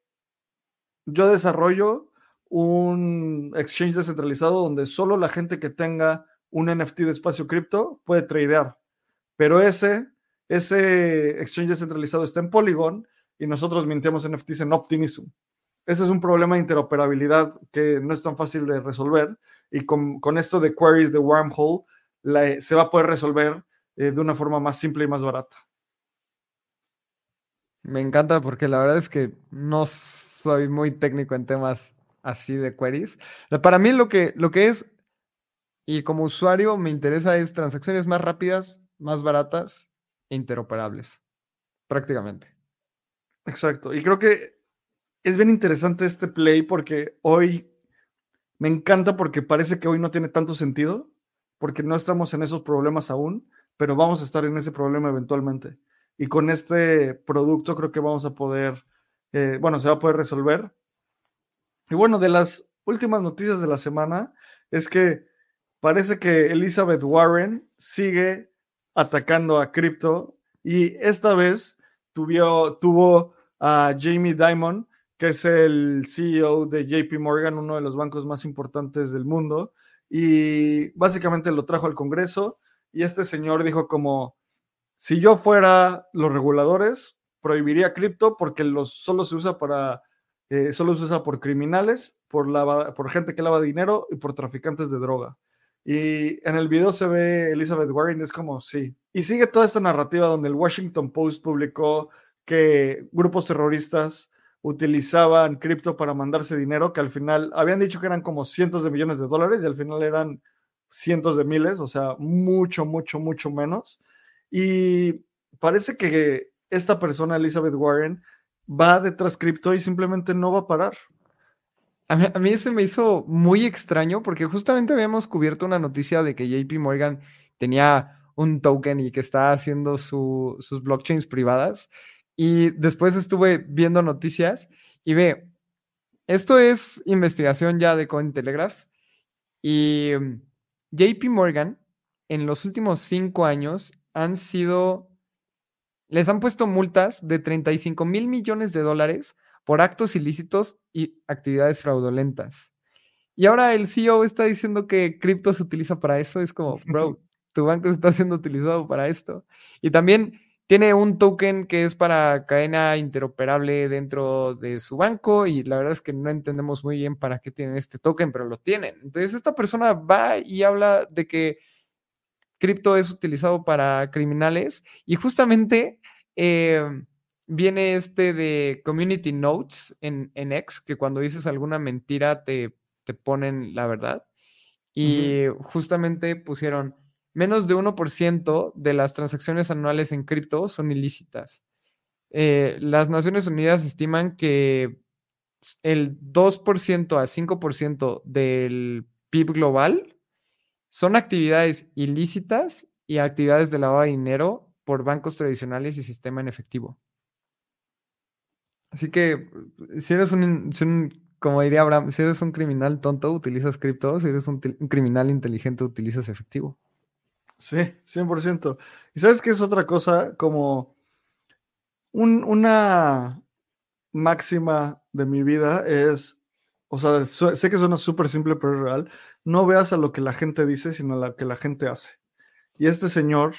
yo desarrollo un exchange descentralizado donde solo la gente que tenga un NFT de espacio cripto puede tradear. Pero ese, ese exchange descentralizado está en Polygon y nosotros mintemos NFTs en Optimism. Ese es un problema de interoperabilidad que no es tan fácil de resolver y con, esto de queries de Wormhole se va a poder resolver eh, de una forma más simple y más barata. Me encanta porque la verdad es que no soy muy técnico en temas así de queries. Para mí lo que, lo que es, y como usuario me interesa es transacciones más rápidas, más baratas e interoperables, prácticamente. Exacto. Y creo que es bien interesante este play porque hoy me encanta porque parece que hoy no tiene tanto sentido, porque no estamos en esos problemas aún, pero vamos a estar en ese problema eventualmente. Y con este producto creo que vamos a poder, eh, bueno, se va a poder resolver. Y bueno, de las últimas noticias de la semana es que parece que Elizabeth Warren sigue atacando a cripto y esta vez tuvo, tuvo a Jamie Dimon, que es el CEO de JP Morgan, uno de los bancos más importantes del mundo, y básicamente lo trajo al Congreso y este señor dijo como, si yo fuera los reguladores, prohibiría cripto porque los, solo se usa para, eh, solo se usa por criminales, por, por gente que lava dinero y por traficantes de droga. Y en el video se ve Elizabeth Warren, es como, sí. Y sigue toda esta narrativa donde el Washington Post publicó que grupos terroristas utilizaban cripto para mandarse dinero, que al final habían dicho que eran como cientos de millones de dólares y al final eran cientos de miles, o sea, mucho, mucho, mucho menos. Y parece que esta persona, Elizabeth Warren, va detrás cripto y simplemente no va a parar. A mí, a mí, se me hizo muy extraño porque justamente habíamos cubierto una noticia de que JP Morgan tenía un token y que está haciendo sus blockchains privadas. Y después estuve viendo noticias y ve, esto es investigación ya de Cointelegraph y JP Morgan en los últimos cinco años han sido, les han puesto multas de 35 mil millones de dólares por actos ilícitos y actividades fraudulentas. Y ahora el CEO está diciendo que cripto se utiliza para eso. Es como, (laughs) bro, tu banco está siendo utilizado para esto. Y también tiene un token que es para cadena interoperable dentro de su banco y la verdad es que no entendemos muy bien para qué tienen este token, pero lo tienen. Entonces esta persona va y habla de que cripto es utilizado para criminales y justamente eh, viene este de Community Notes en, en, X, que cuando dices alguna mentira te, te ponen la verdad. Y justamente pusieron menos de 1% de las transacciones anuales en cripto son ilícitas. Eh, las Naciones Unidas estiman que el 2% a 5% del PIB global son actividades ilícitas y actividades de lavado de dinero por bancos tradicionales y sistema en efectivo. Así que si eres un, como diría Abraham, si eres un criminal tonto, utilizas cripto, si eres un criminal inteligente, utilizas efectivo. Sí, 100%. ¿Y sabes qué es otra cosa? Como una máxima de mi vida es, o sea, sé que suena súper simple, pero es real, no veas a lo que la gente dice, sino a lo que la gente hace. Y este señor,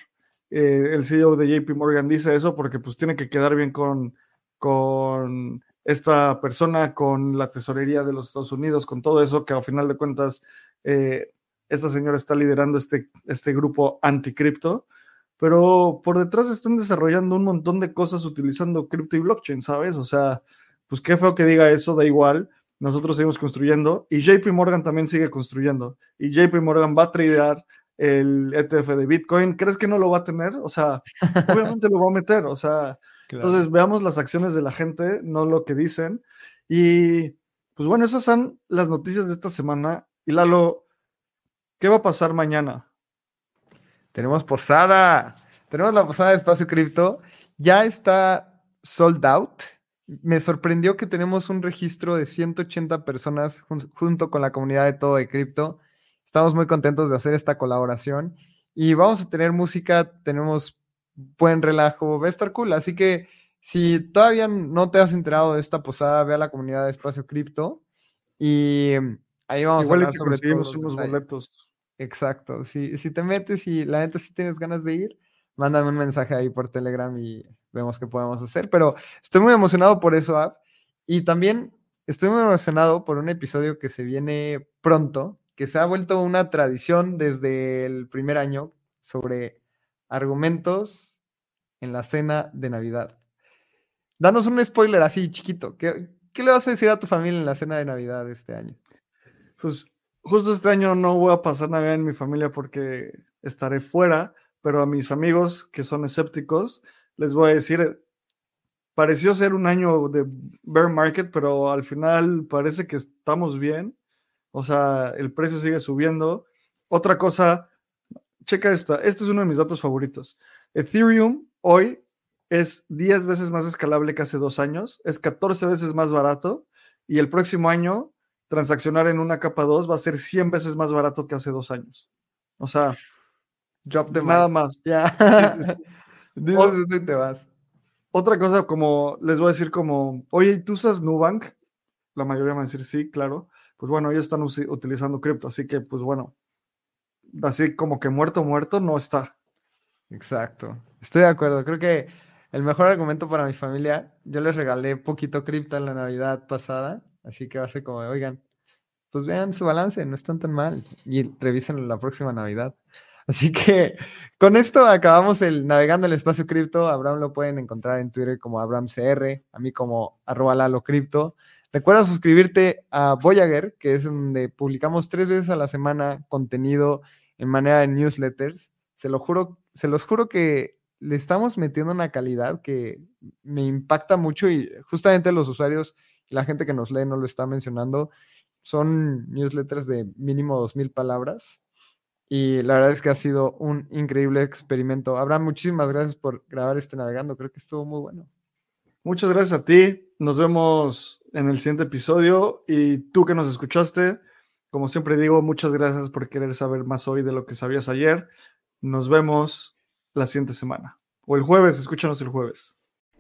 eh, el CEO de JP Morgan, dice eso porque pues tiene que quedar bien con, con esta persona, con la tesorería de los Estados Unidos, con todo eso, que al final de cuentas eh, esta señora está liderando este, este grupo anticripto, pero por detrás están desarrollando un montón de cosas utilizando cripto y blockchain, ¿sabes? O sea, pues qué feo que diga eso, da igual. Nosotros seguimos construyendo y JP Morgan también sigue construyendo. Y JP Morgan va a tradear el ETF de Bitcoin. ¿Crees que no lo va a tener? O sea, (laughs) obviamente lo va a meter. O sea, entonces veamos las acciones de la gente, no lo que dicen. Y pues bueno, esas son las noticias de esta semana. Y Lalo, ¿Qué va a pasar mañana? Tenemos posada. Tenemos la posada de Espacio Cripto. Ya está sold out. Me sorprendió que tenemos un registro de 180 personas junto con la comunidad de todo de cripto. Estamos muy contentos de hacer esta colaboración y vamos a tener música, tenemos buen relajo, va a estar cool. Así que si todavía no te has enterado de esta posada, ve a la comunidad de Espacio Cripto y Ahí vamos a hablar sobre todos unos boletos. Exacto. Si, si te metes y la neta si tienes ganas de ir, mándame un mensaje ahí por Telegram y vemos qué podemos hacer. Pero estoy muy emocionado por eso, App. Y también estoy muy emocionado por un episodio que se viene pronto, que se ha vuelto una tradición desde el primer año sobre argumentos en la cena de Navidad. Danos un spoiler así chiquito. ¿Qué, ¿Qué le vas a decir a tu familia en la cena de Navidad este año? Pues justo este año no voy a pasar Navidad en mi familia porque estaré fuera, pero a mis amigos que son escépticos, les voy a decir, pareció ser un año de bear market, pero al final parece que estamos bien. O sea, el precio sigue subiendo. Otra cosa, checa esta, este es uno de mis datos favoritos. Ethereum hoy es 10 veces más escalable que hace dos años, es 14 veces más barato y el próximo año transaccionar en una capa 2 va a ser 100 veces más barato que hace dos años. O sea, Drop the nada más. Ya. (laughs) Dices te vas. Otra cosa como, les voy a decir como, oye, ¿y ¿tú usas Nubank? La mayoría van a decir sí, claro. Pues bueno, ellos están utilizando cripto, así que pues bueno, así como que muerto, muerto no está. Exacto. Estoy de acuerdo. Creo que el mejor argumento para mi familia, yo les regalé poquito cripto en la Navidad pasada, así que va a ser como, oigan, pues vean su balance, no están tan mal y revisen la próxima Navidad. (laughs) Así que con esto acabamos el Navegando el Espacio Cripto. Abraham lo pueden encontrar en Twitter como AbrahamCR, a mí como arroba Lalo Cripto. Recuerda suscribirte a Voyager, que es donde publicamos tres veces a la semana contenido en manera de newsletters. Se lo juro, se los juro que le estamos metiendo una calidad que me impacta mucho y justamente los usuarios la gente que nos lee no lo está mencionando. Son newsletters de mínimo dos mil palabras y la verdad es que ha sido un increíble experimento. Abraham, muchísimas gracias por grabar este navegando. Creo que estuvo muy bueno. Muchas gracias a ti. Nos vemos en el siguiente episodio. Y tú que nos escuchaste, como siempre digo, muchas gracias por querer saber más hoy de lo que sabías ayer. Nos vemos la siguiente semana. O el jueves, escúchanos el jueves.